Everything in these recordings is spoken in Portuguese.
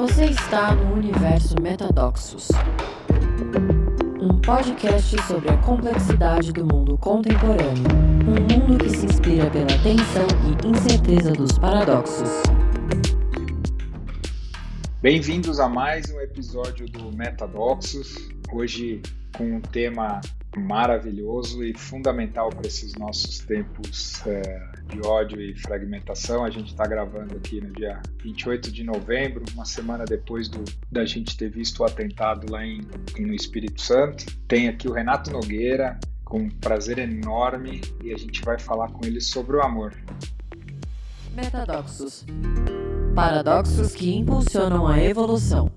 Você está no universo Metadoxos, um podcast sobre a complexidade do mundo contemporâneo, um mundo que se inspira pela tensão e incerteza dos paradoxos. Bem-vindos a mais um episódio do Metadoxos, hoje com um tema maravilhoso e fundamental para esses nossos tempos é, de ódio e fragmentação. A gente está gravando aqui no dia 28 de novembro, uma semana depois do, da gente ter visto o atentado lá em, em, no Espírito Santo. Tem aqui o Renato Nogueira, com um prazer enorme, e a gente vai falar com ele sobre o amor. Metadoxos Paradoxos que impulsionam a evolução.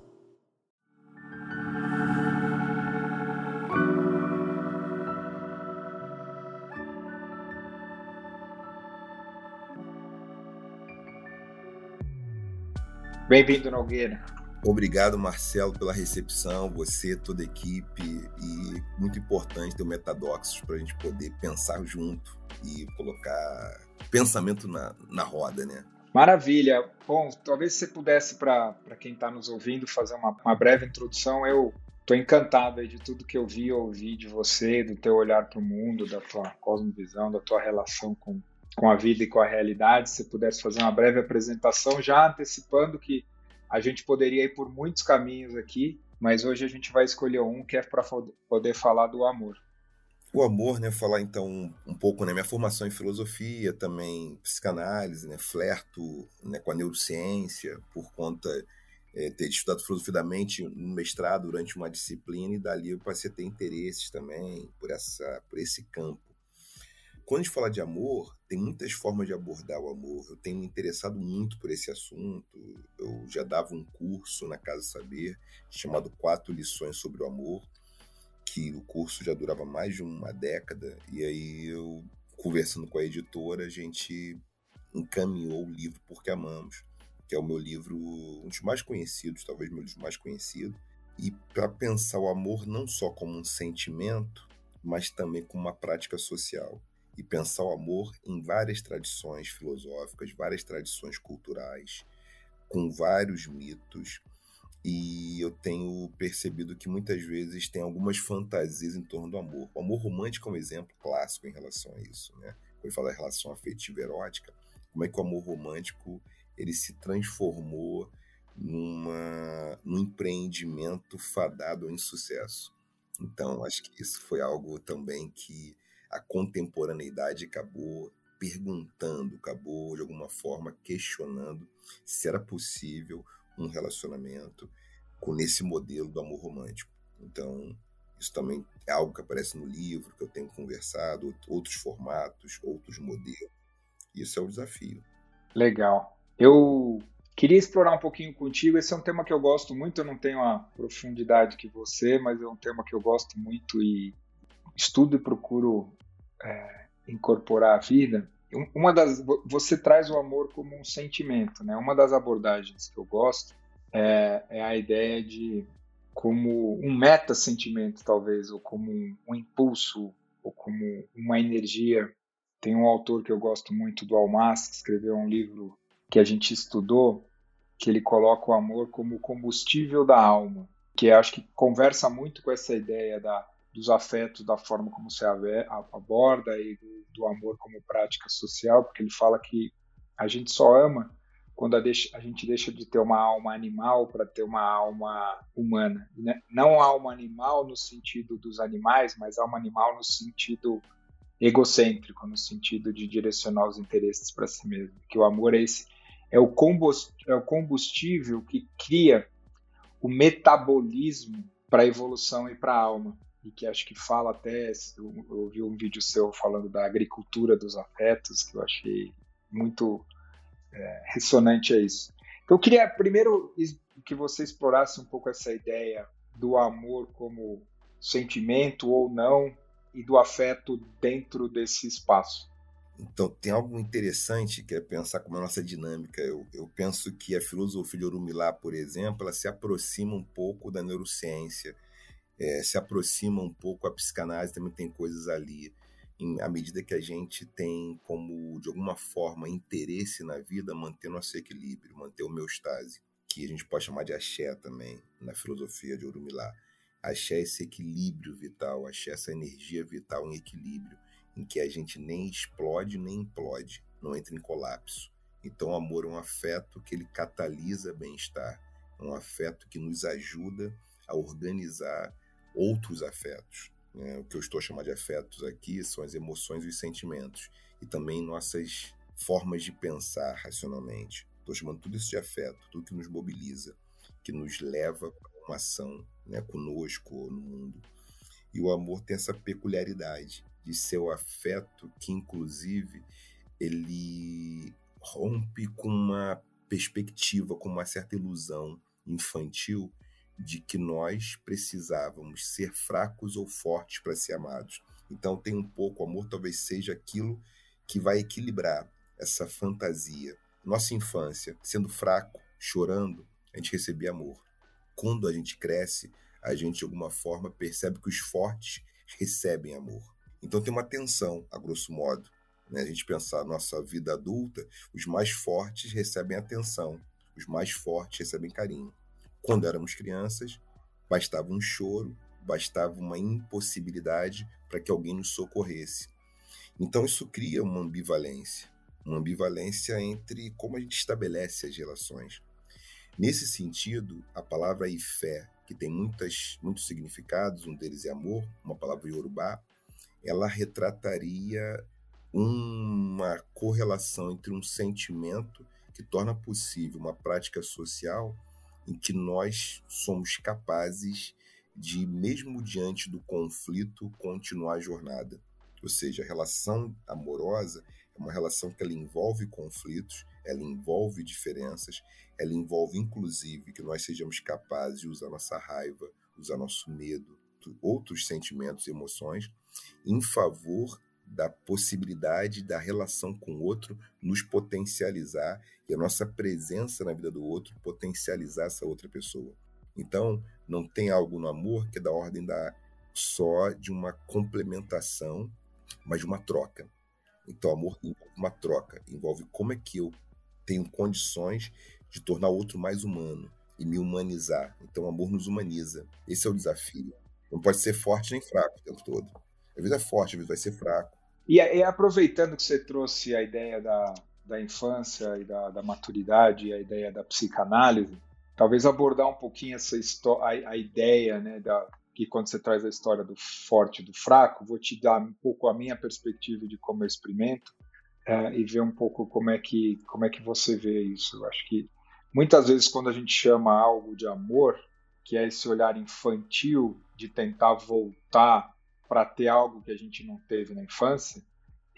Bem-vindo, Nogueira. Obrigado, Marcelo, pela recepção, você, toda a equipe, e muito importante ter o Metadoxos para a gente poder pensar junto e colocar pensamento na, na roda, né? Maravilha. Bom, talvez você pudesse, para quem está nos ouvindo, fazer uma, uma breve introdução. Eu estou encantado de tudo que eu vi, ouvi de você, do teu olhar para o mundo, da tua cosmovisão, da tua relação com, com a vida e com a realidade, se pudesse fazer uma breve apresentação, já antecipando que a gente poderia ir por muitos caminhos aqui, mas hoje a gente vai escolher um que é para poder falar do amor. O amor, né, falar então um pouco, né, minha formação em filosofia, também psicanálise, né, flerto né, com a neurociência, por conta é, ter estudado filosofia da mente no mestrado durante uma disciplina e dali eu passei a ter interesses também por, essa, por esse campo. Quando a gente fala de amor, tem muitas formas de abordar o amor. Eu tenho me interessado muito por esse assunto. Eu já dava um curso na Casa Saber chamado Quatro Lições sobre o Amor, que o curso já durava mais de uma década. E aí eu, conversando com a editora, a gente encaminhou o livro Porque Amamos, que é o meu livro, um dos mais conhecidos, talvez meu livro mais conhecido. E para pensar o amor não só como um sentimento, mas também como uma prática social e pensar o amor em várias tradições filosóficas, várias tradições culturais, com vários mitos. E eu tenho percebido que muitas vezes tem algumas fantasias em torno do amor. O amor romântico é um exemplo clássico em relação a isso, né? Quando fala em relação afetiva erótica, como é que o amor romântico ele se transformou numa, num empreendimento fadado ao insucesso. Então, acho que isso foi algo também que a contemporaneidade acabou perguntando, acabou de alguma forma questionando se era possível um relacionamento com esse modelo do amor romântico. Então, isso também é algo que aparece no livro, que eu tenho conversado, outros formatos, outros modelos. Isso é o desafio. Legal. Eu queria explorar um pouquinho contigo. Esse é um tema que eu gosto muito. Eu não tenho a profundidade que você, mas é um tema que eu gosto muito e estudo e procuro é, incorporar a vida, uma das você traz o amor como um sentimento, né? Uma das abordagens que eu gosto é, é a ideia de como um meta sentimento talvez ou como um, um, impulso ou como uma energia. Tem um autor que eu gosto muito do Almas que escreveu um livro que a gente estudou que ele coloca o amor como combustível da alma, que acho que conversa muito com essa ideia da dos afetos, da forma como se aborda e do, do, amor como prática social, porque ele fala que a gente só ama quando a, deixa, a gente deixa de ter uma alma animal para ter uma alma humana. Né? Não alma animal no sentido dos animais, mas alma animal no sentido egocêntrico, no sentido de direcionar os interesses para si mesmo. Que o amor é esse é o é combustível que cria o metabolismo para a evolução e para a alma e que acho que fala até, eu, eu vi um vídeo seu falando da agricultura dos afetos, que eu achei muito é, ressonante a isso. Então eu queria primeiro que você explorasse um pouco essa ideia do amor como sentimento ou não e do afeto dentro desse espaço. Então, tem algo interessante que é pensar como a nossa dinâmica. Eu, eu penso que a filosofia de Orumilá, por exemplo, ela se aproxima um pouco da neurociência é, se aproxima um pouco, a psicanálise também tem coisas ali. Em, à medida que a gente tem como, de alguma forma, interesse na vida, manter nosso equilíbrio, manter homeostase, que a gente pode chamar de axé também, na filosofia de Urumilá. Axé é esse equilíbrio vital, axé é essa energia vital em equilíbrio, em que a gente nem explode nem implode, não entra em colapso. Então, o amor é um afeto que ele catalisa bem-estar, é um afeto que nos ajuda a organizar outros afetos. Né? O que eu estou chamando de afetos aqui são as emoções e os sentimentos, e também nossas formas de pensar racionalmente. Estou chamando tudo isso de afeto, tudo que nos mobiliza, que nos leva para uma ação né, conosco ou no mundo. E o amor tem essa peculiaridade de ser o afeto que, inclusive, ele rompe com uma perspectiva, com uma certa ilusão infantil de que nós precisávamos ser fracos ou fortes para ser amados. Então tem um pouco, o amor talvez seja aquilo que vai equilibrar essa fantasia. Nossa infância, sendo fraco, chorando, a gente recebia amor. Quando a gente cresce, a gente de alguma forma percebe que os fortes recebem amor. Então tem uma tensão, a grosso modo. Né? A gente pensar nossa vida adulta, os mais fortes recebem atenção, os mais fortes recebem carinho. Quando éramos crianças, bastava um choro, bastava uma impossibilidade para que alguém nos socorresse. Então isso cria uma ambivalência, uma ambivalência entre como a gente estabelece as relações. Nesse sentido, a palavra fé, que tem muitas, muitos significados, um deles é amor, uma palavra iorubá, ela retrataria uma correlação entre um sentimento que torna possível uma prática social em que nós somos capazes de, mesmo diante do conflito, continuar a jornada. Ou seja, a relação amorosa é uma relação que ela envolve conflitos, ela envolve diferenças, ela envolve inclusive que nós sejamos capazes de usar nossa raiva, usar nosso medo, outros sentimentos e emoções em favor da possibilidade da relação com o outro nos potencializar e a nossa presença na vida do outro potencializar essa outra pessoa. Então, não tem algo no amor que é da ordem da só de uma complementação, mas de uma troca. Então, amor envolve uma troca, envolve como é que eu tenho condições de tornar o outro mais humano e me humanizar. Então, amor nos humaniza. Esse é o desafio. Não pode ser forte nem fraco o tempo todo. Às vezes é forte, às vezes vai ser fraco. E, e aproveitando que você trouxe a ideia da, da infância e da, da maturidade, a ideia da psicanálise, talvez abordar um pouquinho essa a, a ideia, né, da, que quando você traz a história do forte e do fraco, vou te dar um pouco a minha perspectiva de como eu experimento é, e ver um pouco como é que como é que você vê isso. Eu acho que muitas vezes quando a gente chama algo de amor, que é esse olhar infantil de tentar voltar para ter algo que a gente não teve na infância,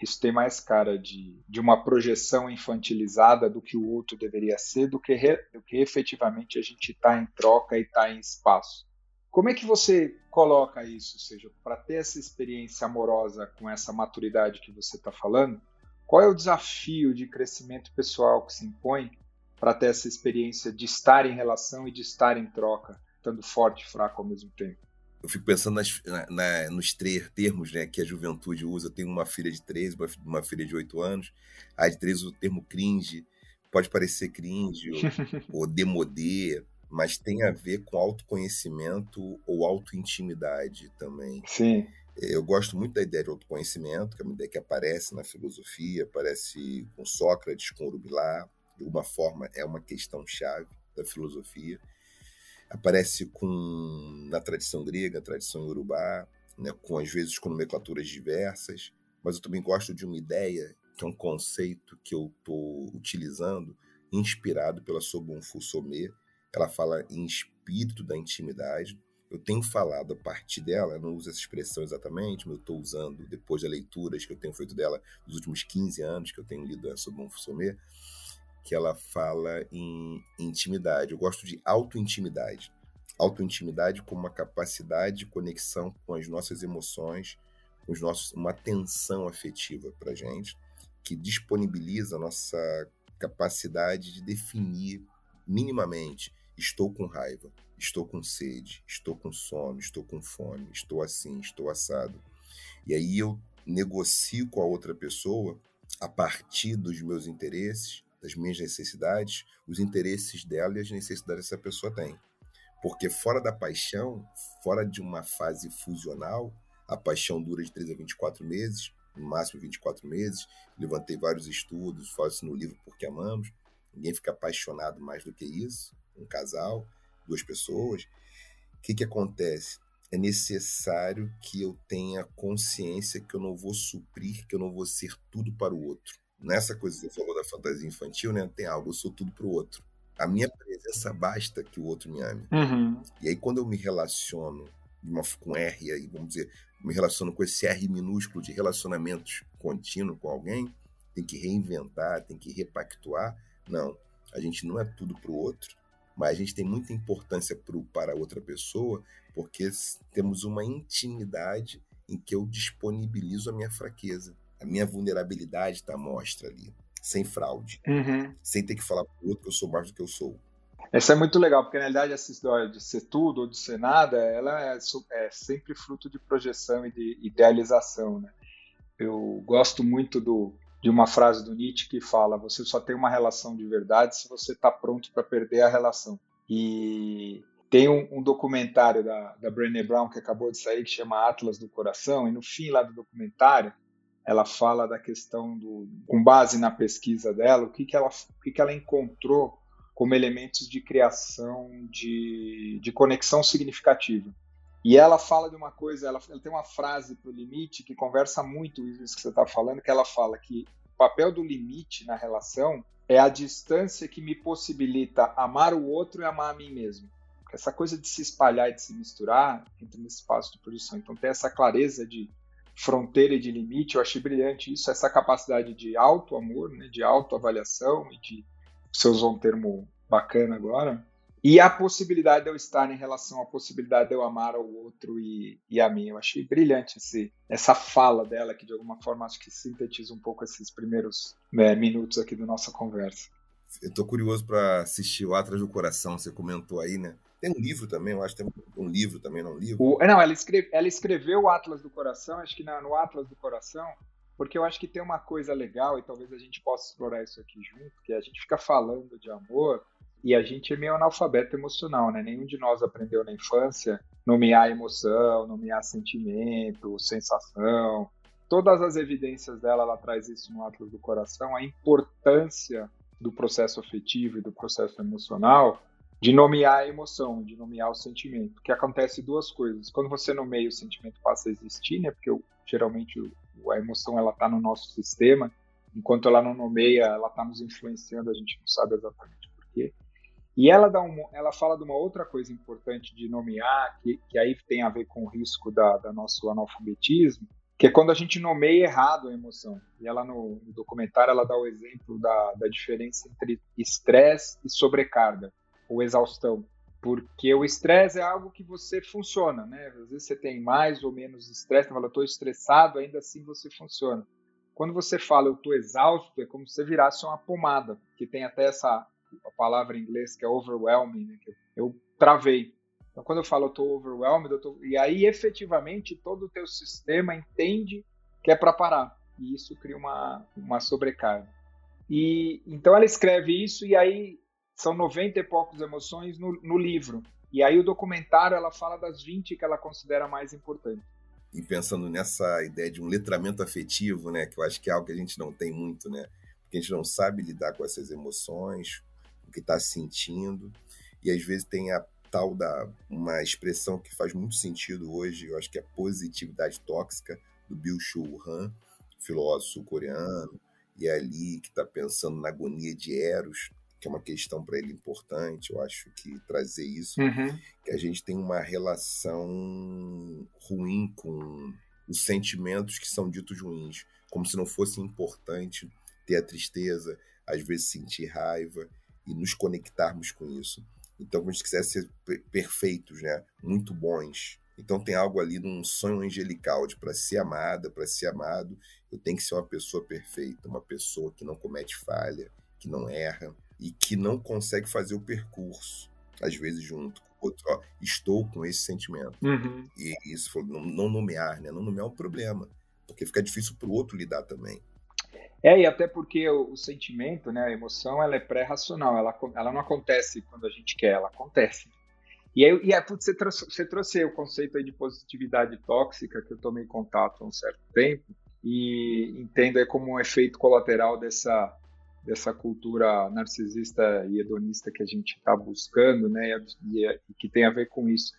isso tem mais cara de, de uma projeção infantilizada do que o outro deveria ser, do que, re, do que efetivamente a gente está em troca e está em espaço. Como é que você coloca isso? Ou seja, para ter essa experiência amorosa com essa maturidade que você está falando, qual é o desafio de crescimento pessoal que se impõe para ter essa experiência de estar em relação e de estar em troca, estando forte e fraco ao mesmo tempo? Eu fico pensando nas, na, na, nos três termos né, que a juventude usa. Tenho uma filha de 13, uma, uma filha de 8 anos. A de 13 o termo cringe. Pode parecer cringe ou, ou demodê, mas tem a ver com autoconhecimento ou autointimidade também. Sim. Eu gosto muito da ideia de autoconhecimento, que é uma ideia que aparece na filosofia, aparece com Sócrates, com Urubilá. De alguma forma, é uma questão chave da filosofia aparece com na tradição grega, tradição urubá, né, com às vezes com nomenclaturas diversas, mas eu também gosto de uma ideia que é um conceito que eu estou utilizando, inspirado pela Sobun Fusomé. Ela fala em espírito da intimidade. Eu tenho falado a partir dela, eu não uso essa expressão exatamente, mas eu estou usando depois das leituras que eu tenho feito dela nos últimos 15 anos que eu tenho lido a Sobun Fusomé que ela fala em intimidade. Eu gosto de autointimidade. Autointimidade como uma capacidade de conexão com as nossas emoções, com os nossos, uma atenção afetiva para gente, que disponibiliza a nossa capacidade de definir minimamente: estou com raiva, estou com sede, estou com sono, estou com fome, estou assim, estou assado. E aí eu negocio com a outra pessoa a partir dos meus interesses, das minhas necessidades, os interesses dela e as necessidades que essa pessoa tem. Porque fora da paixão, fora de uma fase fusional, a paixão dura de 3 a 24 meses, no máximo 24 meses. Levantei vários estudos, falo isso no livro Porque Amamos. Ninguém fica apaixonado mais do que isso. Um casal, duas pessoas. O que, que acontece? É necessário que eu tenha consciência que eu não vou suprir, que eu não vou ser tudo para o outro. Nessa coisa que você falou da fantasia infantil, né? Tem algo, eu sou tudo para o outro. A minha presença basta que o outro me ame. Uhum. E aí, quando eu me relaciono uma, com R, aí, vamos dizer, me relaciono com esse R minúsculo de relacionamentos contínuo com alguém, tem que reinventar, tem que repactuar. Não, a gente não é tudo para o outro, mas a gente tem muita importância pro, para outra pessoa, porque temos uma intimidade em que eu disponibilizo a minha fraqueza. A minha vulnerabilidade está mostra ali, sem fraude, uhum. sem ter que falar para o outro que eu sou mais do que eu sou. Essa é muito legal, porque na realidade essa história de ser tudo ou de ser nada, ela é, é sempre fruto de projeção e de idealização, né? Eu gosto muito do, de uma frase do Nietzsche que fala: você só tem uma relação de verdade se você está pronto para perder a relação. E tem um, um, documentário da, da Brené Brown que acabou de sair que chama Atlas do Coração, e no fim lá do documentário ela fala da questão do, com base na pesquisa dela, o que, que, ela, o que, que ela encontrou como elementos de criação de, de conexão significativa. E ela fala de uma coisa, ela, ela tem uma frase para o limite que conversa muito isso que você está falando, que ela fala que o papel do limite na relação é a distância que me possibilita amar o outro e amar a mim mesmo. Essa coisa de se espalhar e de se misturar entra nesse espaço de produção. Então, ter essa clareza de fronteira e de limite, eu achei brilhante isso, essa capacidade de auto-amor, né, de autoavaliação e de você usou um termo bacana agora, e a possibilidade de eu estar em relação à possibilidade de eu amar ao outro e, e a mim. Eu achei brilhante esse, essa fala dela, que de alguma forma acho que sintetiza um pouco esses primeiros né, minutos aqui da nossa conversa. Eu tô curioso para assistir o Atlas do Coração, você comentou aí, né? Tem um livro também, eu acho que tem um livro também, não um livro? O, não, ela, escreve, ela escreveu o Atlas do Coração, acho que na, no Atlas do Coração porque eu acho que tem uma coisa legal, e talvez a gente possa explorar isso aqui junto, que a gente fica falando de amor e a gente é meio analfabeto emocional, né? Nenhum de nós aprendeu na infância nomear emoção, nomear sentimento, sensação. Todas as evidências dela, ela traz isso no Atlas do Coração, a importância do processo afetivo e do processo emocional de nomear a emoção, de nomear o sentimento. Que acontece duas coisas. Quando você nomeia o sentimento passa a existir, né? Porque geralmente a emoção ela está no nosso sistema, enquanto ela não nomeia, ela está nos influenciando, a gente não sabe exatamente por quê. E ela, dá ela fala de uma outra coisa importante de nomear, que, que aí tem a ver com o risco da, da nosso analfabetismo, que é quando a gente nomeia errado a emoção. E ela no, no documentário ela dá o exemplo da, da diferença entre estresse e sobrecarga, ou exaustão porque o estresse é algo que você funciona, né? Às vezes você tem mais ou menos estresse, fala, eu estou estressado, ainda assim você funciona. Quando você fala eu estou exausto, é como se você virasse uma pomada, que tem até essa palavra em inglês que é overwhelming, né? Que eu travei. Então quando eu falo eu estou overwhelmed, eu tô... e aí efetivamente todo o teu sistema entende que é para parar, e isso cria uma, uma sobrecarga. E então ela escreve isso e aí são 90 e poucos emoções no, no livro. E aí o documentário ela fala das 20 que ela considera mais importantes. E pensando nessa ideia de um letramento afetivo, né, que eu acho que é algo que a gente não tem muito, né? Porque a gente não sabe lidar com essas emoções, o que está sentindo, e às vezes tem a tal da uma expressão que faz muito sentido hoje, eu acho que é a positividade tóxica do Bill Shu Han, filósofo coreano, e é ali que está pensando na agonia de Eros, que é uma questão para ele importante, eu acho que trazer isso, uhum. que a gente tem uma relação ruim com os sentimentos que são ditos ruins, como se não fosse importante ter a tristeza, às vezes sentir raiva e nos conectarmos com isso. Então, como a gente quiser ser perfeitos, né? muito bons. Então, tem algo ali num sonho angelical de para ser amada, para ser amado, eu tenho que ser uma pessoa perfeita, uma pessoa que não comete falha, que não erra, e que não consegue fazer o percurso, às vezes junto com outro. Ó, estou com esse sentimento. Uhum. E isso não, não nomear, né? Não nomear é um problema, porque fica difícil para o outro lidar também. É, e até porque o, o, sentimento, né, a emoção, ela é pré-racional, ela, ela não acontece quando a gente quer, ela acontece. E aí, e aí você, trouxe, você trouxe o conceito aí de positividade tóxica, que eu tomei contato há um certo tempo, e entendo aí como um efeito colateral dessa, dessa cultura narcisista e hedonista que a gente está buscando, né, e, e, que tem a ver com isso.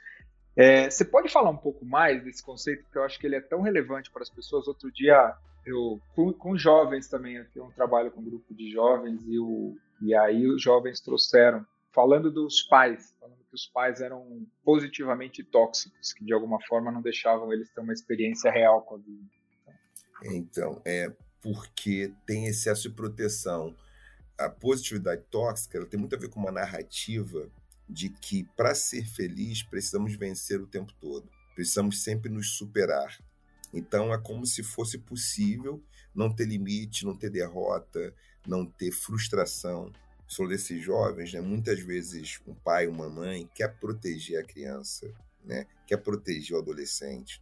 É, você pode falar um pouco mais desse conceito, porque eu acho que ele é tão relevante para as pessoas. Outro dia, eu com, com jovens também, eu tenho um trabalho com um grupo de jovens, e, o, e aí os jovens trouxeram, falando dos pais, falando que os pais eram positivamente tóxicos, que de alguma forma não deixavam eles ter uma experiência real com a vida. Então, é porque tem excesso de proteção. A positividade tóxica ela tem muito a ver com uma narrativa de que para ser feliz precisamos vencer o tempo todo, precisamos sempre nos superar. Então é como se fosse possível não ter limite, não ter derrota, não ter frustração. Sou desses jovens, né? muitas vezes um pai, uma mãe quer proteger a criança, né? quer proteger o adolescente,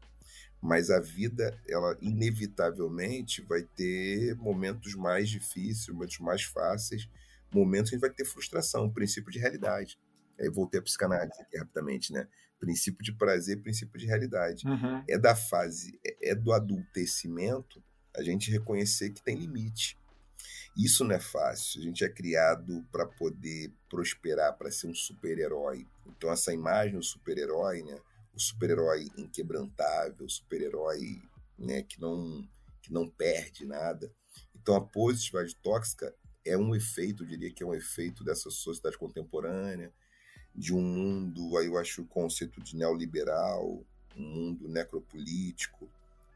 mas a vida, ela inevitavelmente vai ter momentos mais difíceis, momentos mais fáceis, momentos que a gente vai ter frustração, princípio de realidade. Aí voltei à psicanálise aqui rapidamente, né? Princípio de prazer, princípio de realidade. Uhum. É da fase, é, é do adultecimento a gente reconhecer que tem limite. Isso não é fácil. A gente é criado para poder prosperar, para ser um super-herói. Então, essa imagem do super-herói, né? O super-herói inquebrantável, o super-herói né? que, não, que não perde nada. Então, a positividade tóxica é um efeito, eu diria que é um efeito dessa sociedade contemporânea, de um mundo, aí eu acho o conceito de neoliberal, um mundo necropolítico.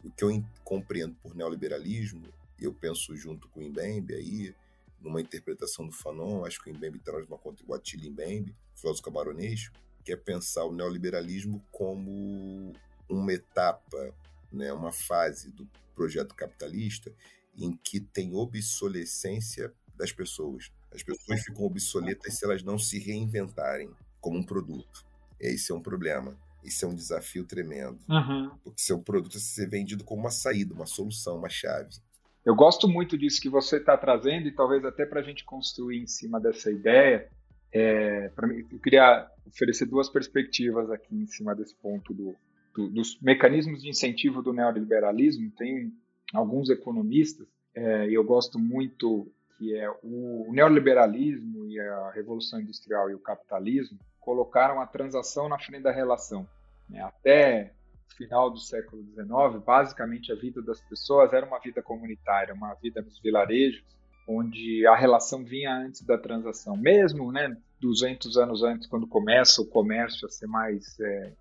O que eu compreendo por neoliberalismo, eu penso junto com o Mbembe aí, numa interpretação do Fanon, acho que o Mbembe traz uma conta o Mbembe, filósofo camaronês, que é pensar o neoliberalismo como uma etapa, né, uma fase do projeto capitalista em que tem obsolescência das pessoas. As pessoas ficam obsoletas se elas não se reinventarem como um produto. Esse é um problema. Isso é um desafio tremendo. Uhum. Porque seu produto é ser vendido como uma saída, uma solução, uma chave. Eu gosto muito disso que você está trazendo e talvez até para a gente construir em cima dessa ideia. É, mim, eu queria oferecer duas perspectivas aqui em cima desse ponto do, do, dos mecanismos de incentivo do neoliberalismo. Tem alguns economistas, é, e eu gosto muito que é o, o neoliberalismo e a revolução industrial e o capitalismo colocaram a transação na frente da relação. Né? Até o final do século XIX, basicamente a vida das pessoas era uma vida comunitária, uma vida nos vilarejos, onde a relação vinha antes da transação. Mesmo né, 200 anos antes, quando começa o comércio a ser mais. É,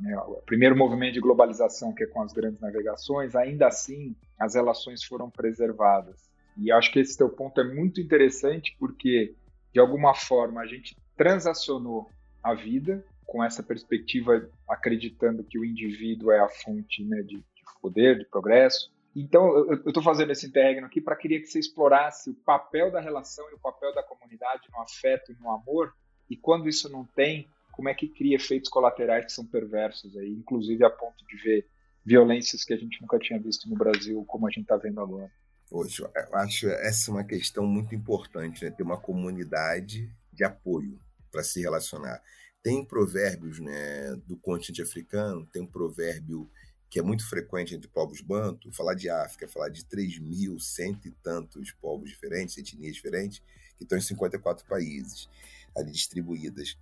né, o primeiro movimento de globalização, que é com as grandes navegações, ainda assim as relações foram preservadas. E acho que esse teu ponto é muito interessante porque, de alguma forma, a gente transacionou a vida com essa perspectiva, acreditando que o indivíduo é a fonte né, de, de, poder, de progresso. Então, eu estou fazendo esse interregno aqui para queria que você explorasse o papel da relação e o papel da comunidade no afeto e no amor, e quando isso não tem, como é que cria efeitos colaterais que são perversos, aí, inclusive a ponto de ver violências que a gente nunca tinha visto no Brasil, como a gente está vendo agora. Hoje, eu acho essa uma questão muito importante, né? ter uma comunidade de apoio para se relacionar. Tem provérbios né, do continente africano, tem um provérbio que é muito frequente entre povos banto, falar de África, falar de 3 mil, cento e tantos povos diferentes, etnias diferentes, que estão em 54 países ali distribuídas.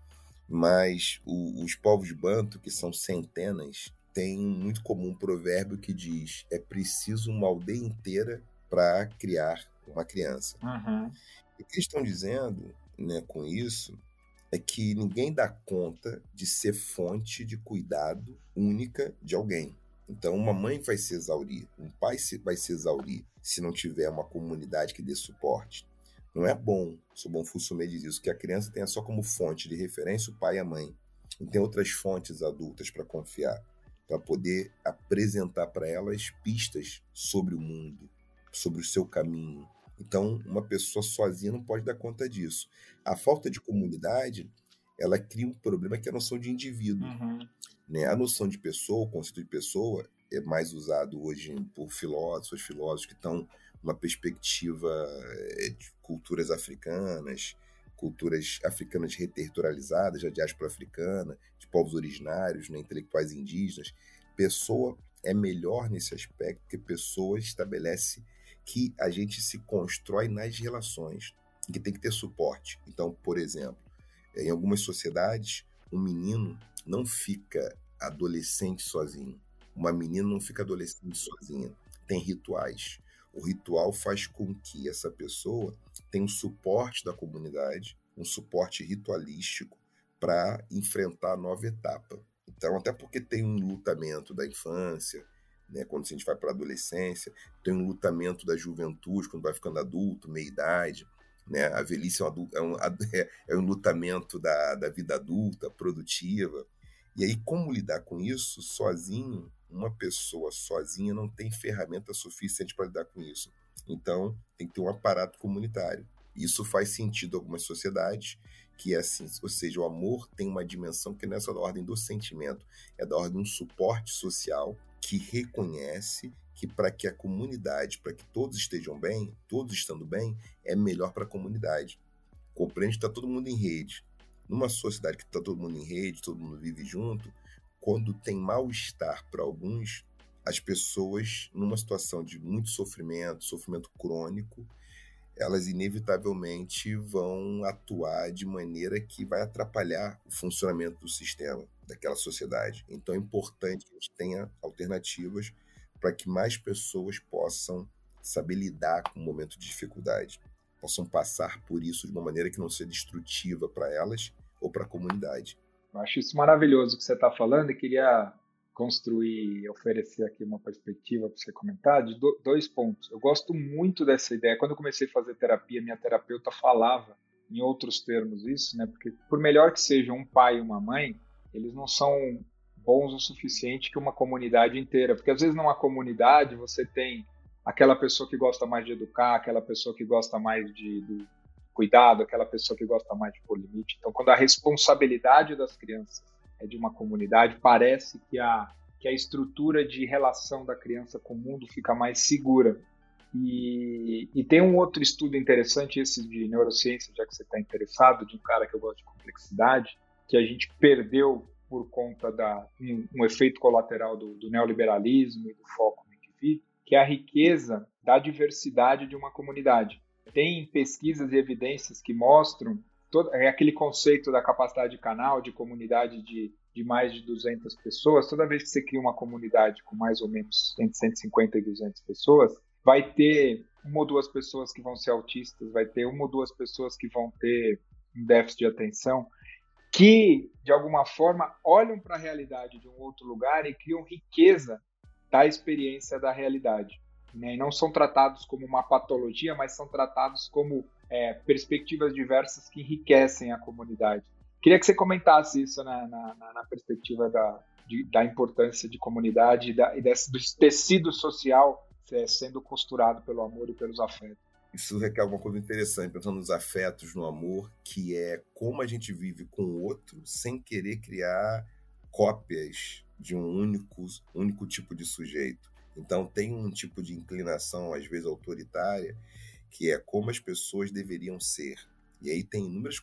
Mas o, os povos banto, que são centenas, tem muito comum um provérbio que diz: é preciso uma aldeia inteira para criar uma criança. Uhum. O que eles estão dizendo né, com isso é que ninguém dá conta de ser fonte de cuidado única de alguém. Então, uma mãe vai se exaurir, um pai vai se exaurir se não tiver uma comunidade que dê suporte. Não é bom, sou bom Fusumê diz isso, que a criança tenha só como fonte de referência o pai e a mãe. Não tem outras fontes adultas para confiar, para poder apresentar para elas pistas sobre o mundo, sobre o seu caminho. Então, uma pessoa sozinha não pode dar conta disso. A falta de comunidade, ela cria um problema que é a noção de indivíduo. Uhum. Né? A noção de pessoa, o conceito de pessoa, é mais usado hoje por filósofos, filósofos que estão uma perspectiva eh, de culturas africanas, culturas africanas reterritorializadas, da diáspora africana, de povos originários, né, intelectuais indígenas. Pessoa é melhor nesse aspecto que pessoa estabelece que a gente se constrói nas relações que tem que ter suporte. Então, por exemplo, em algumas sociedades, um menino não fica adolescente sozinho. Uma menina não fica adolescente sozinha. Tem rituais. O ritual faz com que essa pessoa tenha um suporte da comunidade, um suporte ritualístico para enfrentar a nova etapa. Então, até porque tem um lutamento da infância, né, quando a gente vai para a adolescência, tem um lutamento da juventude, quando vai ficando adulto, meia-idade. Né? A velhice é um, é um, é um lutamento da, da vida adulta, produtiva. E aí, como lidar com isso sozinho? Uma pessoa sozinha não tem ferramenta suficiente para lidar com isso. Então, tem que ter um aparato comunitário. Isso faz sentido em algumas sociedades, que é assim, ou seja, o amor tem uma dimensão que não é só da ordem do sentimento, é da ordem de um suporte social que reconhece que para que a comunidade, para que todos estejam bem, todos estando bem, é melhor para a comunidade. Compreende que está todo mundo em rede. Numa sociedade que está todo mundo em rede, todo mundo vive junto, quando tem mal-estar para alguns, as pessoas, numa situação de muito sofrimento, sofrimento crônico, elas inevitavelmente vão atuar de maneira que vai atrapalhar o funcionamento do sistema, daquela sociedade. Então é importante que a gente tenha alternativas para que mais pessoas possam saber lidar com o momento de dificuldade, possam passar por isso de uma maneira que não seja destrutiva para elas ou para a comunidade. Eu acho isso maravilhoso que você está falando e queria construir e oferecer aqui uma perspectiva para você comentar de dois pontos. Eu gosto muito dessa ideia. Quando eu comecei a fazer terapia, minha terapeuta falava em outros termos isso, né? Porque por melhor que seja um pai e uma mãe, eles não são bons o suficiente que uma comunidade inteira. Porque às vezes numa comunidade você tem aquela pessoa que gosta mais de educar, aquela pessoa que gosta mais de, de cuidado, aquela pessoa que gosta mais de pôr limite. Então, quando a responsabilidade das crianças de uma comunidade, parece que a, que a estrutura de relação da criança com o mundo fica mais segura. E, e tem um outro estudo interessante, esse de neurociência, já que você está interessado, de um cara que eu gosto de complexidade, que a gente perdeu por conta da um, um efeito colateral do, do, neoliberalismo e do foco no indivíduo, que é a riqueza da diversidade de uma comunidade. Tem pesquisas e evidências que mostram todo, é aquele conceito da capacidade de canal, de comunidade de, de mais de 200 pessoas. Toda vez que você cria uma comunidade com mais ou menos entre 150 e 200 pessoas, vai ter uma ou duas pessoas que vão ser autistas, vai ter uma ou duas pessoas que vão ter um déficit de atenção, que, de alguma forma, olham para a realidade de um outro lugar e criam riqueza da experiência da realidade. Né? E não são tratados como uma patologia, mas são tratados como é, perspectivas diversas que enriquecem a comunidade. Queria que você comentasse isso na, na, na perspectiva da, de, da importância de comunidade e, da, e desse, do tecido social é, sendo costurado pelo amor e pelos afetos. Isso requer alguma coisa interessante, pensando nos afetos, no amor, que é como a gente vive com o outro sem querer criar cópias de um único, único tipo de sujeito. Então, tem um tipo de inclinação, às vezes autoritária, que é como as pessoas deveriam ser. E aí tem inúmeras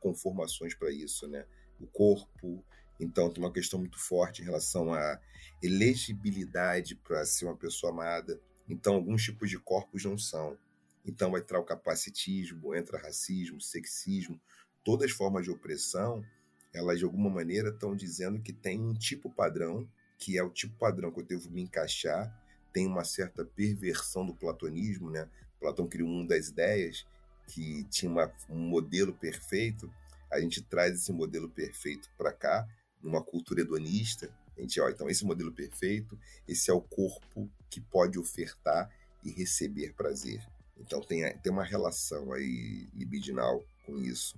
conformações para isso, né? O corpo, então tem uma questão muito forte em relação à elegibilidade para ser uma pessoa amada. Então, alguns tipos de corpos não são. Então, vai entrar o capacitismo, entra racismo, sexismo, todas as formas de opressão, elas de alguma maneira estão dizendo que tem um tipo padrão, que é o tipo padrão que eu devo me encaixar, tem uma certa perversão do platonismo, né? Platão criou um das ideias que tinha uma, um modelo perfeito. A gente traz esse modelo perfeito para cá, numa cultura hedonista. A gente, ó, então esse modelo perfeito, esse é o corpo que pode ofertar e receber prazer. Então tem, tem uma relação aí libidinal com isso.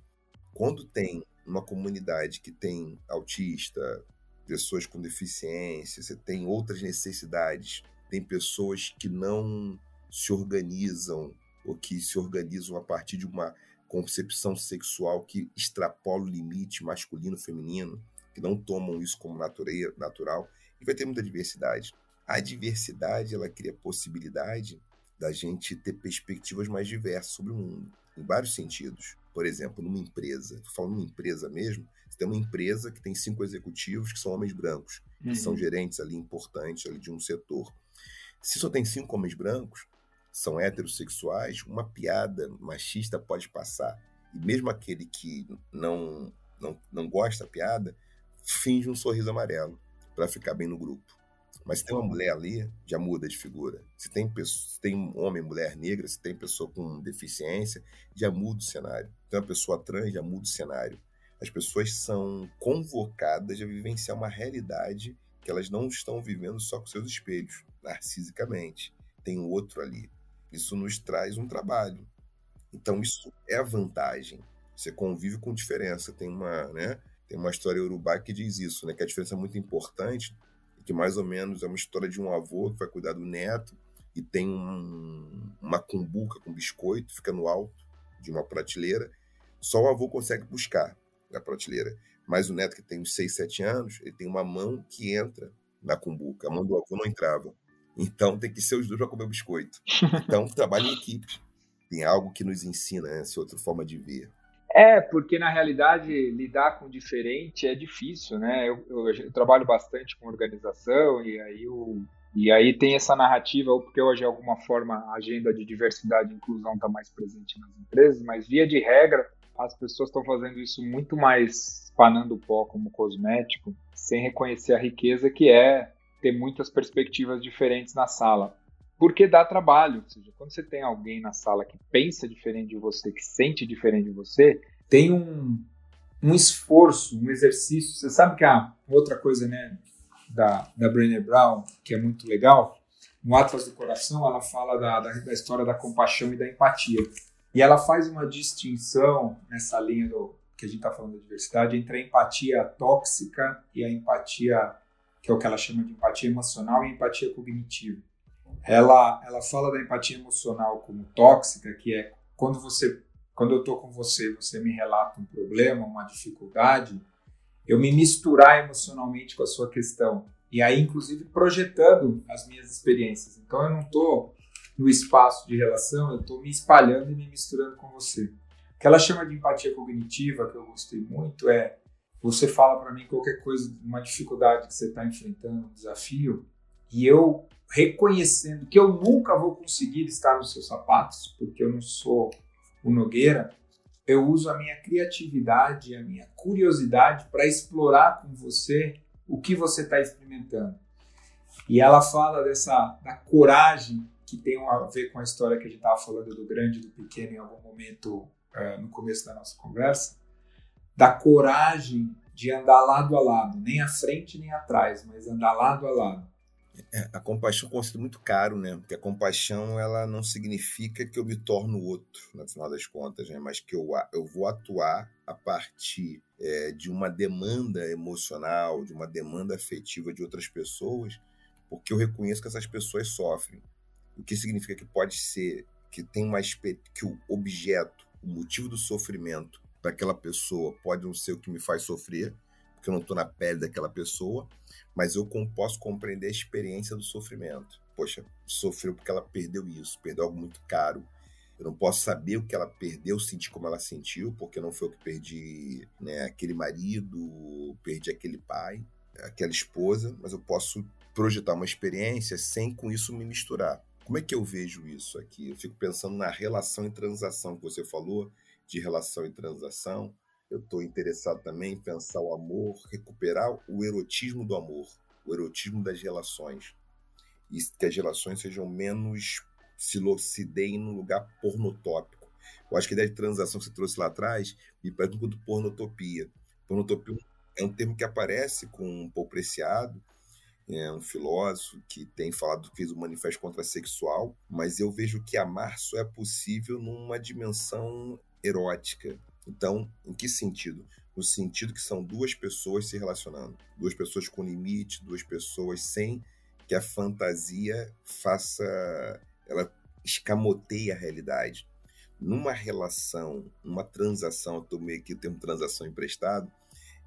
Quando tem uma comunidade que tem autista, pessoas com deficiência, você tem outras necessidades, tem pessoas que não se organizam ou que se organizam a partir de uma concepção sexual que extrapola o limite masculino-feminino, que não tomam isso como natural, e vai ter muita diversidade. A diversidade ela cria possibilidade da gente ter perspectivas mais diversas sobre o mundo, em vários sentidos. Por exemplo, numa empresa, falando numa empresa mesmo, você tem uma empresa que tem cinco executivos que são homens brancos, que uhum. são gerentes ali importantes ali de um setor. Se só tem cinco homens brancos, são heterossexuais, uma piada machista pode passar. E mesmo aquele que não, não, não gosta da piada, finge um sorriso amarelo para ficar bem no grupo. Mas se tem uma mulher ali, já muda de figura. Se tem, se tem homem, mulher negra, se tem pessoa com deficiência, já muda o cenário. Se tem uma pessoa trans, já muda o cenário. As pessoas são convocadas a vivenciar uma realidade que elas não estão vivendo só com seus espelhos, narcisicamente. Tem outro ali. Isso nos traz um trabalho. Então, isso é vantagem. Você convive com diferença. Tem uma, né? Tem uma história urubá que diz isso, né? Que a diferença é muito importante que mais ou menos é uma história de um avô que vai cuidar do neto e tem um, uma cumbuca com biscoito, fica no alto de uma prateleira. Só o avô consegue buscar na prateleira. Mas o neto que tem uns 6, 7 anos, ele tem uma mão que entra na cumbuca. A mão do avô não entrava. Então tem que ser os dois para comer o biscoito. Então trabalho em equipe. Tem algo que nos ensina né, essa outra forma de ver. É, porque na realidade lidar com diferente é difícil, né? Eu, eu, eu trabalho bastante com organização e aí, e aí tem essa narrativa, porque hoje de alguma forma a agenda de diversidade e inclusão está mais presente nas empresas, mas via de regra as pessoas estão fazendo isso muito mais panando o pó como cosmético, sem reconhecer a riqueza que é ter muitas perspectivas diferentes na sala porque dá trabalho. Ou seja, quando você tem alguém na sala que pensa diferente de você, que sente diferente de você, tem um, um esforço, um exercício. Você sabe que a outra coisa, né, da, da Brené Brown, que é muito legal, no Atlas do Coração, ela fala da, da, da história da compaixão e da empatia. E ela faz uma distinção nessa linha do que a gente está falando da diversidade entre a empatia tóxica e a empatia, que é o que ela chama de empatia emocional e empatia cognitiva ela, ela fala da empatia emocional como tóxica, que é quando você, quando eu estou com você, você me relata um problema, uma dificuldade, eu me misturar emocionalmente com a sua questão e aí, inclusive, projetando as minhas experiências. Então, eu não estou no espaço de relação, eu estou me espalhando e me misturando com você. O que ela chama de empatia cognitiva, que eu gostei muito, é você fala para mim qualquer coisa, uma dificuldade que você está enfrentando, um desafio, e eu reconhecendo que eu nunca vou conseguir estar nos seus sapatos, porque eu não sou o Nogueira, eu uso a minha criatividade, a minha curiosidade para explorar com você o que você está experimentando. E ela fala dessa da coragem que tem a ver com a história que a gente estava falando do grande e do pequeno em algum momento uh, no começo da nossa conversa, da coragem de andar lado a lado, nem à frente nem atrás, mas andar lado a lado. É, a compaixão é um conceito muito caro, né? Porque a compaixão ela não significa que eu me torno outro, no final das contas, né? Mas que eu, eu vou atuar a partir é, de uma demanda emocional, de uma demanda afetiva de outras pessoas, porque eu reconheço que essas pessoas sofrem. O que significa que pode ser que tem uma que o objeto, o motivo do sofrimento para aquela pessoa pode não ser o que me faz sofrer, porque eu não estou na pele daquela pessoa, mas eu posso compreender a experiência do sofrimento. Poxa, sofreu porque ela perdeu isso, perdeu algo muito caro. Eu não posso saber o que ela perdeu, sentir como ela sentiu, porque não foi eu que perdi né, aquele marido, perdi aquele pai, aquela esposa, mas eu posso projetar uma experiência sem com isso me misturar. Como é que eu vejo isso aqui? Eu fico pensando na relação e transação que você falou, de relação e transação eu estou interessado também em pensar o amor, recuperar o erotismo do amor, o erotismo das relações. E que as relações sejam menos se no lugar pornotópico. Eu acho que a ideia de transação que você trouxe lá atrás me parece um pouco de pornotopia. Pornotopia é um termo que aparece com um Paul Preciado, é um filósofo que tem falado, fez o um manifesto contrasexual, mas eu vejo que amar só é possível numa dimensão erótica, então, em que sentido? No sentido que são duas pessoas se relacionando, duas pessoas com limite, duas pessoas sem que a fantasia faça, ela escamoteie a realidade. Numa relação, numa transação, eu tomei aqui o termo transação emprestado,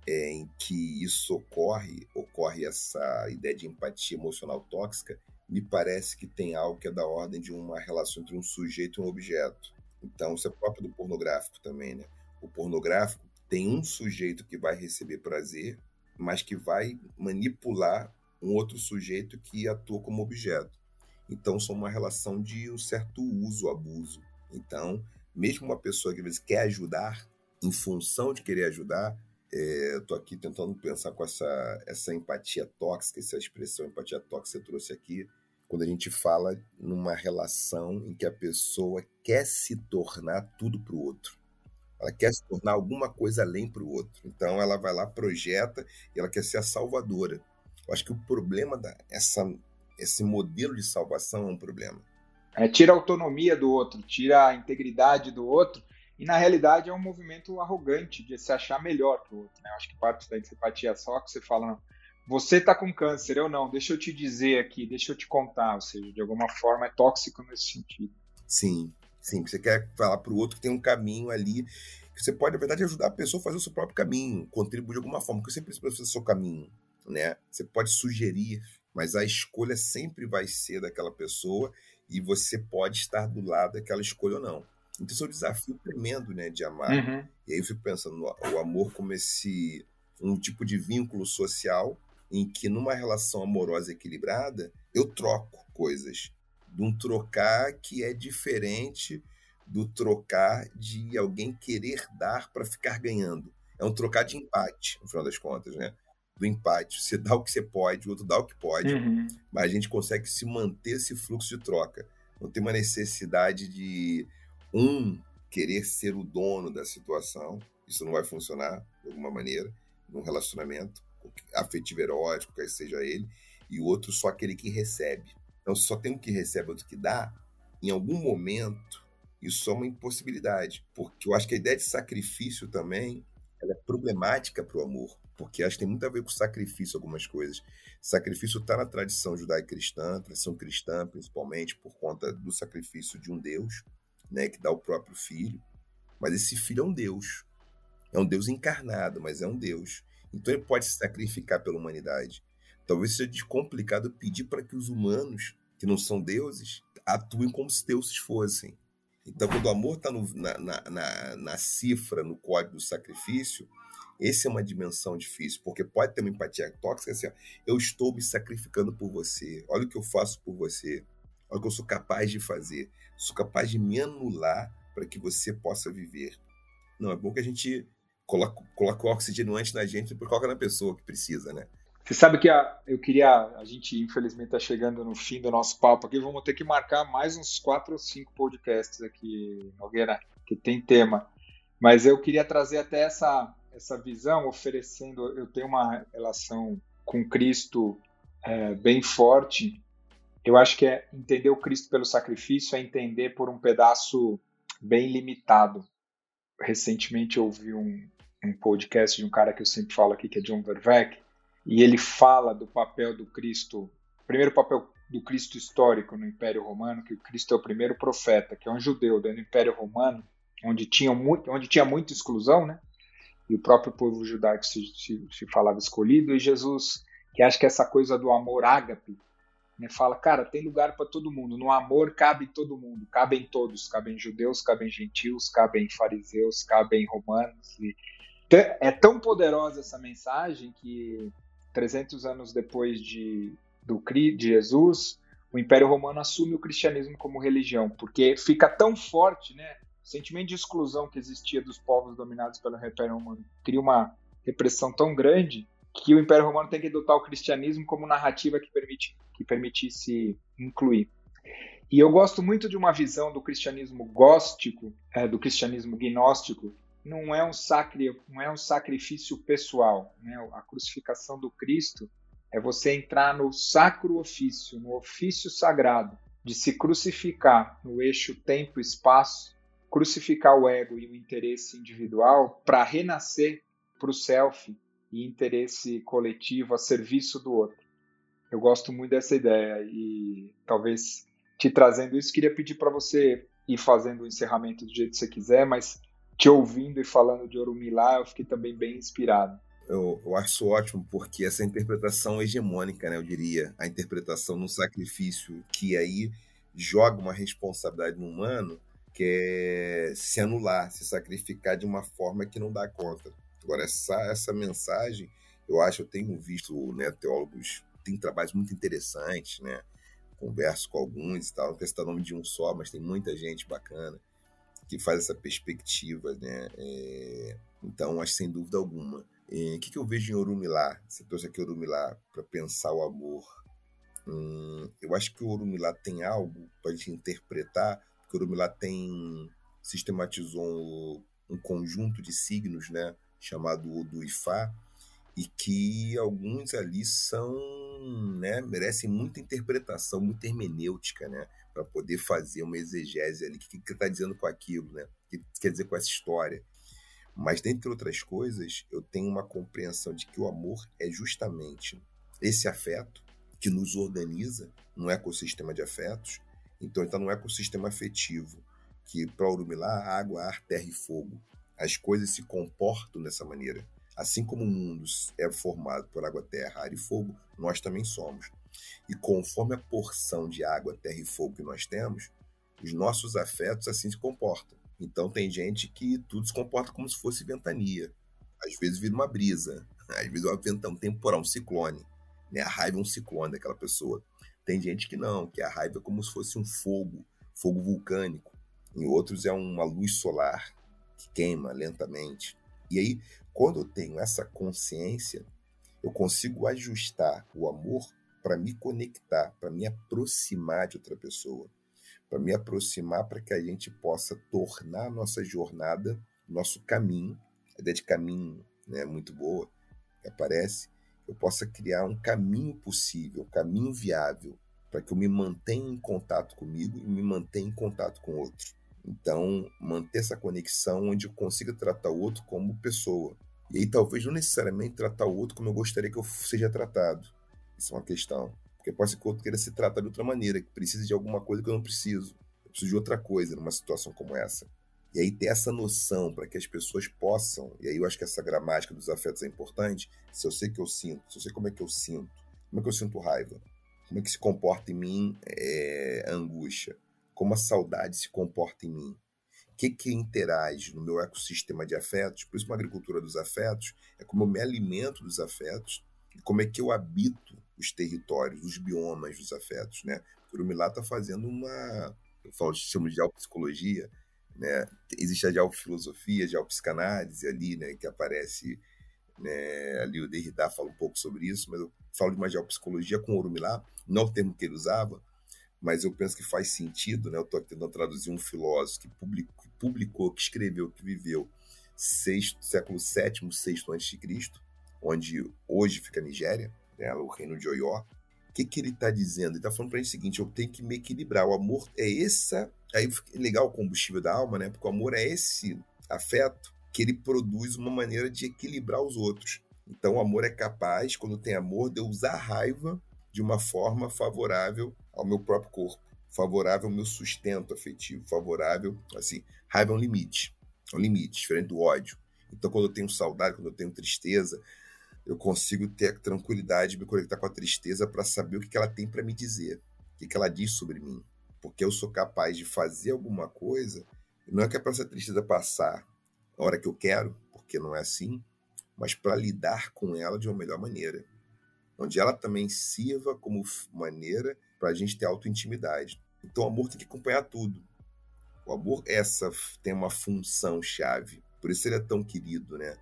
é, em que isso ocorre, ocorre essa ideia de empatia emocional tóxica, me parece que tem algo que é da ordem de uma relação entre um sujeito e um objeto. Então, isso é próprio do pornográfico também, né? O pornográfico tem um sujeito que vai receber prazer, mas que vai manipular um outro sujeito que atua como objeto. Então, são uma relação de um certo uso, abuso. Então, mesmo uma pessoa que às vezes quer ajudar, em função de querer ajudar, é, estou aqui tentando pensar com essa, essa empatia tóxica, essa expressão empatia tóxica que você trouxe aqui, quando a gente fala numa relação em que a pessoa quer se tornar tudo para o outro. Ela quer se tornar alguma coisa além para o outro. Então ela vai lá, projeta e ela quer ser a salvadora. Eu acho que o problema da essa, esse modelo de salvação é um problema. É, tira a autonomia do outro, tira a integridade do outro, e na realidade é um movimento arrogante de se achar melhor que o outro. Né? Acho que parte da simpatia só que você fala, não, você está com câncer, eu não, deixa eu te dizer aqui, deixa eu te contar, ou seja, de alguma forma é tóxico nesse sentido. Sim, sim, você quer falar para o outro que tem um caminho ali, que você pode, na verdade, ajudar a pessoa a fazer o seu próprio caminho, contribuir de alguma forma, porque você precisa fazer o seu caminho, né? Você pode sugerir, mas a escolha sempre vai ser daquela pessoa e você pode estar do lado daquela escolha ou não. Então, esse é um desafio tremendo, né, de amar. Uhum. E aí eu fico pensando no o amor como esse um tipo de vínculo social em que numa relação amorosa equilibrada eu troco coisas, de um trocar que é diferente do trocar de alguém querer dar para ficar ganhando. É um trocar de empate, no final das contas, né? Do empate. Você dá o que você pode, o outro dá o que pode, uhum. mas a gente consegue se manter esse fluxo de troca. Não tem uma necessidade de um querer ser o dono da situação. Isso não vai funcionar de alguma maneira num relacionamento afetivo erótico, quer seja ele, e o outro só aquele que recebe. Então, se só tem um que recebe outro que dá, em algum momento, isso é uma impossibilidade. Porque eu acho que a ideia de sacrifício também ela é problemática para o amor. Porque acho que tem muito a ver com sacrifício, algumas coisas. Sacrifício está na tradição judaico-cristã, tradição cristã, principalmente, por conta do sacrifício de um Deus, né, que dá o próprio filho. Mas esse filho é um Deus. É um Deus encarnado, mas é um Deus. Então ele pode se sacrificar pela humanidade. Talvez seja complicado pedir para que os humanos, que não são deuses, atuem como se deuses fossem. Então, quando o amor está na, na, na, na, cifra, no código do sacrifício, essa é uma dimensão difícil, porque pode ter uma empatia tóxica assim, ó, eu estou me sacrificando por você, olha o que eu faço por você, olha o que eu sou capaz de fazer, sou capaz de me anular para que você possa viver. Não, é bom que a gente coloca, coloca o oxigênio antes na gente e coloca na pessoa que precisa, né? Você sabe que a, eu queria. A gente, infelizmente, está chegando no fim do nosso papo aqui. Vamos ter que marcar mais uns quatro ou cinco podcasts aqui, Nogueira, que tem tema. Mas eu queria trazer até essa, essa visão, oferecendo. Eu tenho uma relação com Cristo é, bem forte. Eu acho que é entender o Cristo pelo sacrifício, é entender por um pedaço bem limitado. Recentemente eu ouvi um, um podcast de um cara que eu sempre falo aqui, que é John Verveck, e ele fala do papel do Cristo, primeiro papel do Cristo histórico no Império Romano, que o Cristo é o primeiro profeta, que é um judeu do Império Romano, onde tinha, muito, onde tinha muita exclusão, né? E o próprio povo judaico se, se, se falava escolhido, e Jesus, que acha que essa coisa do amor ágape, né, fala, cara, tem lugar para todo mundo. No amor cabe todo mundo, cabem todos, cabem judeus, cabem gentios, cabem fariseus, cabem romanos. E é tão poderosa essa mensagem que 300 anos depois de, do, de Jesus, o Império Romano assume o cristianismo como religião, porque fica tão forte, né? O sentimento de exclusão que existia dos povos dominados pelo Império Romano cria uma repressão tão grande que o Império Romano tem que adotar o cristianismo como narrativa que, permite, que permitisse incluir. E eu gosto muito de uma visão do cristianismo góstico, é, do cristianismo gnóstico, não é um, sacri, não é um sacrifício pessoal. Né? A crucificação do Cristo é você entrar no sacro ofício, no ofício sagrado, de se crucificar no eixo tempo-espaço, crucificar o ego e o interesse individual para renascer para o self e interesse coletivo a serviço do outro. Eu gosto muito dessa ideia e talvez te trazendo isso, queria pedir para você ir fazendo o encerramento do jeito que você quiser, mas te ouvindo e falando de Orumilá, eu fiquei também bem inspirado. eu, eu acho ótimo porque essa interpretação hegemônica, né, eu diria, a interpretação no sacrifício, que aí joga uma responsabilidade no humano, que é se anular, se sacrificar de uma forma que não dá conta. Agora, essa, essa mensagem, eu acho, eu tenho visto né, teólogos, tem trabalhos muito interessantes, né? Converso com alguns e tal, não quero citar o nome de um só, mas tem muita gente bacana que faz essa perspectiva, né? É, então, acho sem dúvida alguma. É, o que, que eu vejo em Orumilá? Você trouxe aqui Orumilá para pensar o amor. Hum, eu acho que o Orumilá tem algo para gente interpretar, porque o Orumilá tem sistematizou um conjunto de signos, né? Chamado do Ifá, e que alguns ali são, né, muita interpretação, muita hermenêutica, né, para poder fazer uma exegese ali, o que, que está dizendo com aquilo, né, o que quer dizer com essa história. Mas, dentre outras coisas, eu tenho uma compreensão de que o amor é justamente esse afeto que nos organiza num ecossistema de afetos. Então, está num ecossistema afetivo que, para Urumilá, água, ar, terra e fogo. As coisas se comportam dessa maneira. Assim como o mundo é formado por água, terra, ar e fogo, nós também somos. E conforme a porção de água, terra e fogo que nós temos, os nossos afetos assim se comportam. Então tem gente que tudo se comporta como se fosse ventania. Às vezes vira uma brisa, às vezes é ventão, um temporal, um ciclone. Né? A raiva é um ciclone daquela pessoa. Tem gente que não, que a raiva é como se fosse um fogo, fogo vulcânico. Em outros é uma luz solar que queima lentamente. E aí, quando eu tenho essa consciência, eu consigo ajustar o amor para me conectar, para me aproximar de outra pessoa, para me aproximar para que a gente possa tornar a nossa jornada, nosso caminho, a ideia de caminho né, muito boa que aparece, eu possa criar um caminho possível, um caminho viável, para que eu me mantenha em contato comigo e me mantenha em contato com o outro. Então, manter essa conexão onde eu consiga tratar o outro como pessoa, e aí talvez não necessariamente tratar o outro como eu gostaria que eu seja tratado. Isso é uma questão. Porque pode ser que o outro queira ser tratado de outra maneira, que precise de alguma coisa que eu não preciso. Eu preciso de outra coisa numa situação como essa. E aí ter essa noção para que as pessoas possam, e aí eu acho que essa gramática dos afetos é importante, se eu sei que eu sinto, se eu sei como é que eu sinto, como é que eu sinto raiva, como é que se comporta em mim é, a angústia, como a saudade se comporta em mim, que, que interage no meu ecossistema de afetos, por isso uma agricultura dos afetos, é como eu me alimento dos afetos e como é que eu habito os territórios, os biomas dos afetos, né? O Urumilá está fazendo uma, eu falo, chamo de geopsicologia, né? Existe a geofilosofia, a geopsicanálise ali, né? Que aparece, né? Ali o Derrida fala um pouco sobre isso, mas eu falo de uma geopsicologia com o Urumilá, não o termo que ele usava, mas eu penso que faz sentido, né? Eu estou tentando traduzir um filósofo que publicou, que publicou, que escreveu, que viveu sexto, século VII, de Cristo, onde hoje fica a Nigéria, né? o reino de Oió. O que, que ele está dizendo? Ele está falando para a gente o seguinte: eu tenho que me equilibrar. O amor é essa. Aí fica legal o combustível da alma, né? Porque o amor é esse afeto que ele produz uma maneira de equilibrar os outros. Então, o amor é capaz, quando tem amor, de usar a raiva de uma forma favorável ao meu próprio corpo, favorável ao meu sustento afetivo, favorável, assim, raiva é um limite, é um limite, diferente do ódio. Então, quando eu tenho saudade, quando eu tenho tristeza, eu consigo ter a tranquilidade de me conectar com a tristeza para saber o que ela tem para me dizer, o que ela diz sobre mim. Porque eu sou capaz de fazer alguma coisa, não é que é para essa tristeza passar a hora que eu quero, porque não é assim, mas para lidar com ela de uma melhor maneira onde ela também sirva como maneira para a gente ter auto-intimidade. Então o amor tem que acompanhar tudo. O amor essa tem uma função chave, por isso ele é tão querido, né?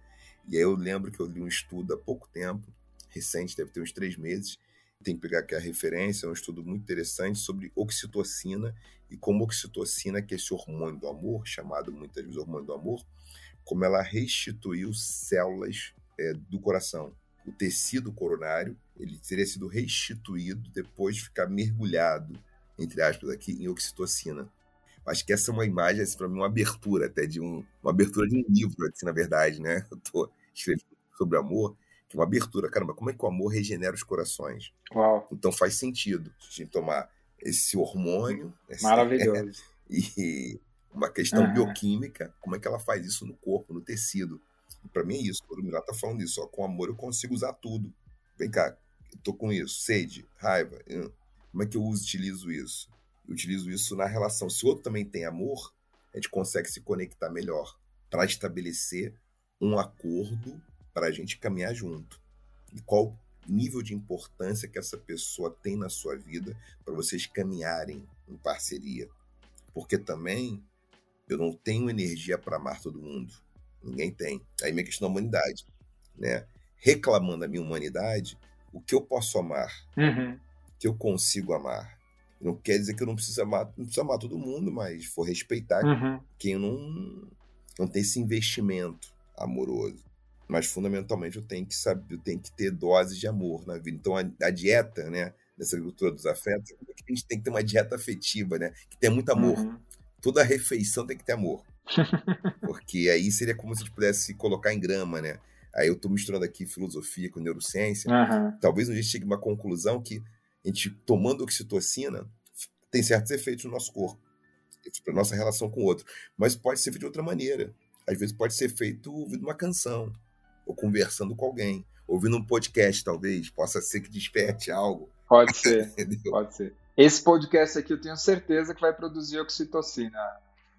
E aí eu lembro que eu li um estudo há pouco tempo, recente, deve ter uns três meses, tem que pegar aqui a referência, é um estudo muito interessante sobre oxitocina e como oxitocina, que é esse hormônio do amor, chamado muitas vezes hormônio do amor, como ela restituiu células é, do coração o tecido coronário ele teria sido restituído depois de ficar mergulhado, entre aspas, aqui em oxitocina. Acho que essa é uma imagem, assim, para mim, uma abertura até de um, uma abertura de um livro, assim, na verdade, né? Eu estou escrevendo sobre amor, que é uma abertura. Caramba, como é que o amor regenera os corações? Uau. Então faz sentido a gente tomar esse hormônio. Esse, Maravilhoso. E uma questão uhum. bioquímica, como é que ela faz isso no corpo, no tecido. Para mim é isso. O Milá tá falando isso. Ó, com amor eu consigo usar tudo. Vem cá, eu tô com isso. Sede, raiva. Como é que eu uso, utilizo isso? Eu utilizo isso na relação. Se o outro também tem amor, a gente consegue se conectar melhor para estabelecer um acordo para a gente caminhar junto. E qual nível de importância que essa pessoa tem na sua vida para vocês caminharem em parceria. Porque também eu não tenho energia para amar todo mundo. Ninguém tem. Aí minha questão da humanidade, né? Reclamando a minha humanidade, o que eu posso amar? Uhum. O que eu consigo amar? Não quer dizer que eu não preciso amar, não preciso amar todo mundo, mas for respeitar uhum. quem não, não tem esse investimento amoroso. Mas fundamentalmente eu tenho que saber, eu tenho que ter doses de amor na vida. Então a, a dieta, né, nessa agricultura dos afetos, a gente tem que ter uma dieta afetiva, né, que tenha muito amor. Uhum. Toda refeição tem que ter amor. Porque aí seria como se a gente pudesse colocar em grama, né? Aí eu estou misturando aqui filosofia com neurociência. Uhum. Talvez a gente chegue a uma conclusão que a gente tomando oxitocina tem certos efeitos no nosso corpo, para nossa relação com o outro. Mas pode ser feito de outra maneira. Às vezes pode ser feito ouvindo uma canção, ou conversando com alguém, ouvindo um podcast, talvez, possa ser que desperte algo. Pode ser, pode ser. Esse podcast aqui eu tenho certeza que vai produzir oxitocina,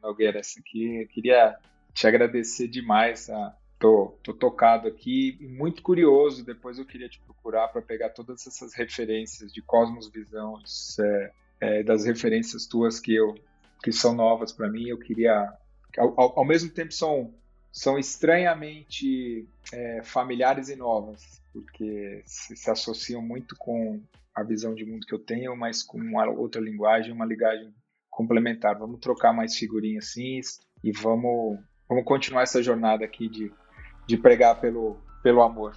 Nogueira. Essa aqui, eu queria te agradecer demais. Tá? Tô, tô tocado aqui e muito curioso. Depois eu queria te procurar para pegar todas essas referências de Cosmos Visão, é, é, das referências tuas que eu que são novas para mim. Eu queria, ao, ao, mesmo tempo, são são estranhamente é, familiares e novas, porque se, se, associam muito com a visão de mundo que eu tenho, mas com uma outra linguagem, uma linguagem complementar. Vamos trocar mais figurinhas assim e vamos, vamos continuar essa jornada aqui de, de pregar pelo, pelo amor.